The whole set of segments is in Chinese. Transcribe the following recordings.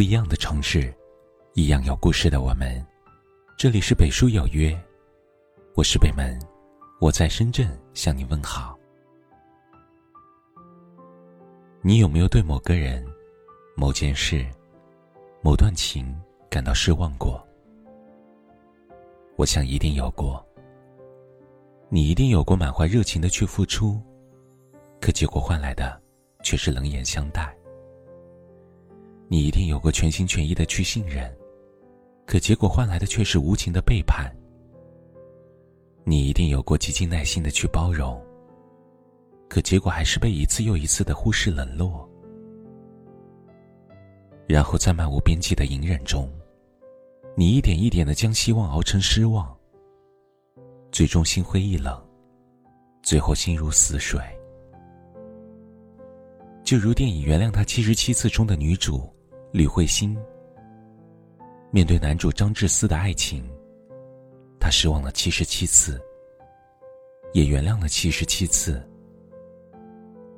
不一样的城市，一样有故事的我们。这里是北书有约，我是北门，我在深圳向你问好。你有没有对某个人、某件事、某段情感到失望过？我想一定有过。你一定有过满怀热情的去付出，可结果换来的却是冷眼相待。你一定有过全心全意的去信任，可结果换来的却是无情的背叛。你一定有过极尽耐心的去包容，可结果还是被一次又一次的忽视冷落。然后在漫无边际的隐忍中，你一点一点的将希望熬成失望，最终心灰意冷，最后心如死水。就如电影《原谅他七十七次》中的女主。吕慧欣面对男主张志思的爱情，她失望了七十七次，也原谅了七十七次。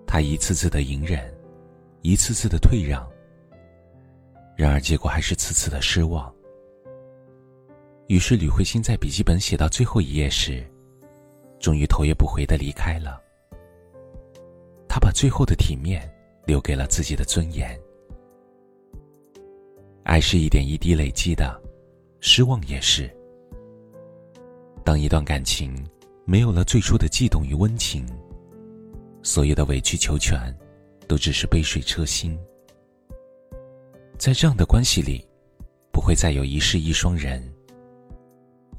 她一次次的隐忍，一次次的退让，然而结果还是次次的失望。于是吕慧欣在笔记本写到最后一页时，终于头也不回的离开了。她把最后的体面留给了自己的尊严。爱是一点一滴累积的，失望也是。当一段感情没有了最初的悸动与温情，所有的委曲求全，都只是杯水车薪。在这样的关系里，不会再有一世一双人，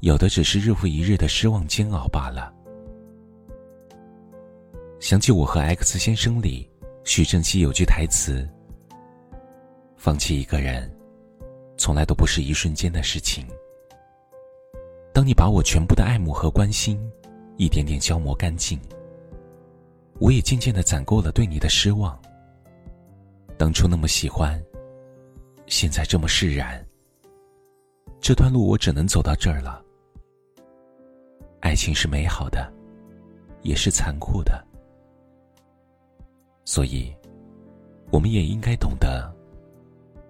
有的只是日复一日的失望煎熬罢了。想起《我和 X 先生》里，徐正熙有句台词：“放弃一个人。”从来都不是一瞬间的事情。当你把我全部的爱慕和关心，一点点消磨干净，我也渐渐的攒够了对你的失望。当初那么喜欢，现在这么释然。这段路我只能走到这儿了。爱情是美好的，也是残酷的，所以，我们也应该懂得，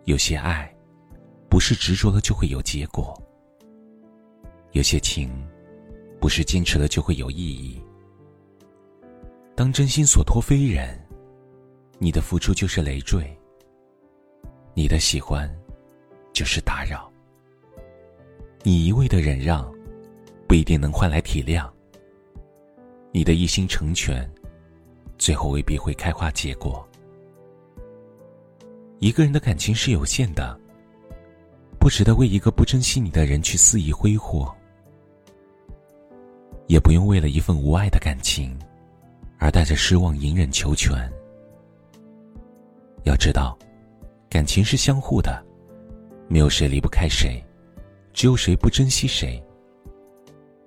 有些爱。不是执着了就会有结果，有些情，不是坚持了就会有意义。当真心所托非人，你的付出就是累赘，你的喜欢，就是打扰。你一味的忍让，不一定能换来体谅。你的一心成全，最后未必会开花结果。一个人的感情是有限的。不值得为一个不珍惜你的人去肆意挥霍，也不用为了一份无爱的感情，而带着失望隐忍求全。要知道，感情是相互的，没有谁离不开谁，只有谁不珍惜谁。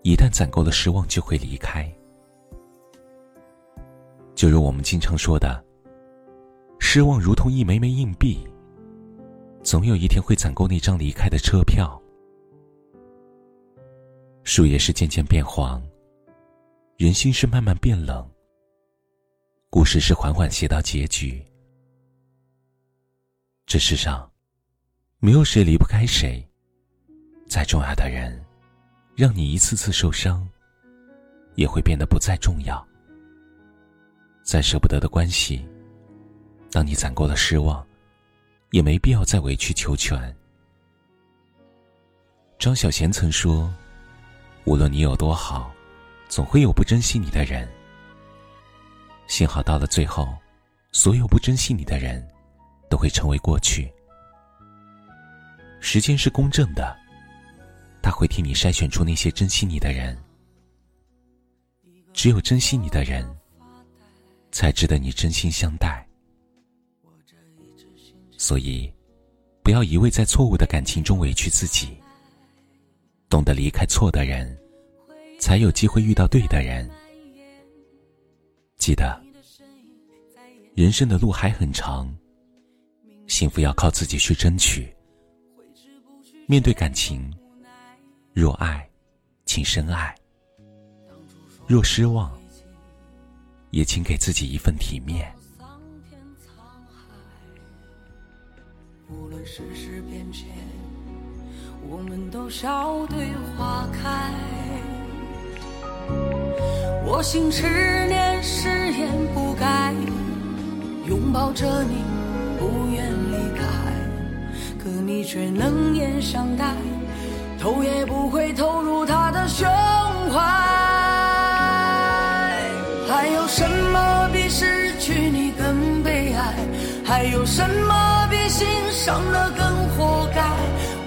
一旦攒够了失望，就会离开。就如我们经常说的，失望如同一枚枚硬币。总有一天会攒够那张离开的车票。树叶是渐渐变黄，人心是慢慢变冷。故事是缓缓写到结局。这世上，没有谁离不开谁。再重要的人，让你一次次受伤，也会变得不再重要。再舍不得的关系，当你攒够了失望。也没必要再委曲求全。张小娴曾说：“无论你有多好，总会有不珍惜你的人。幸好到了最后，所有不珍惜你的人，都会成为过去。时间是公正的，他会替你筛选出那些珍惜你的人。只有珍惜你的人，才值得你真心相待。”所以，不要一味在错误的感情中委屈自己。懂得离开错的人，才有机会遇到对的人。记得，人生的路还很长，幸福要靠自己去争取。面对感情，若爱，请深爱；若失望，也请给自己一份体面。无论世事变迁，我们都笑对花开。我心痴念，誓言不改，拥抱着你，不愿离开。可你却冷眼相待，头也不回投入他的胸怀。还有什么比失去你更悲哀？还有什么心伤了更活该？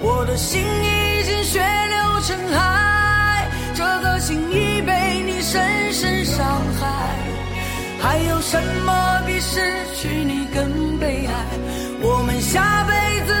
我的心已经血流成海，这个心已被你深深伤害。还有什么比失去你更悲哀？我们下辈子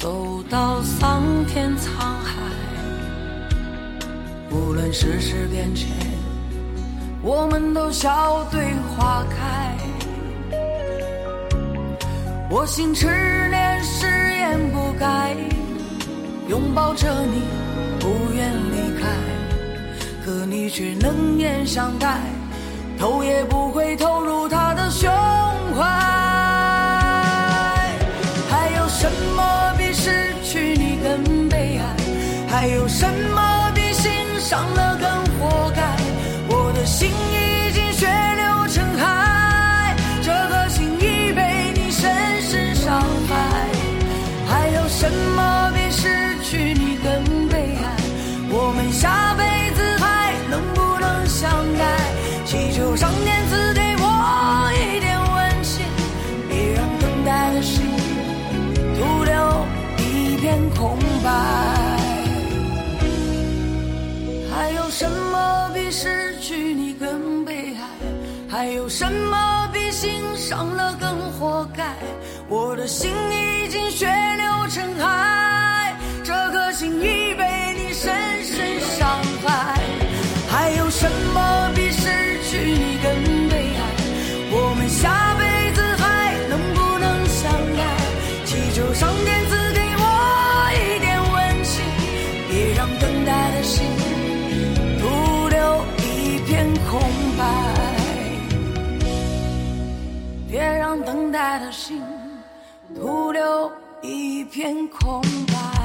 走到桑田沧海，无论世事变迁，我们都笑对花开。我心痴念，誓言不改，拥抱着你，不愿离开。可你却冷眼相待，头也不回投入他的胸怀。还有什么比心伤了更活该？我的心已还有什么比心伤了更活该？我的心已经血流成海，这颗心已被你深深伤害。还有什么比失去你更别让等待的心徒留一片空白。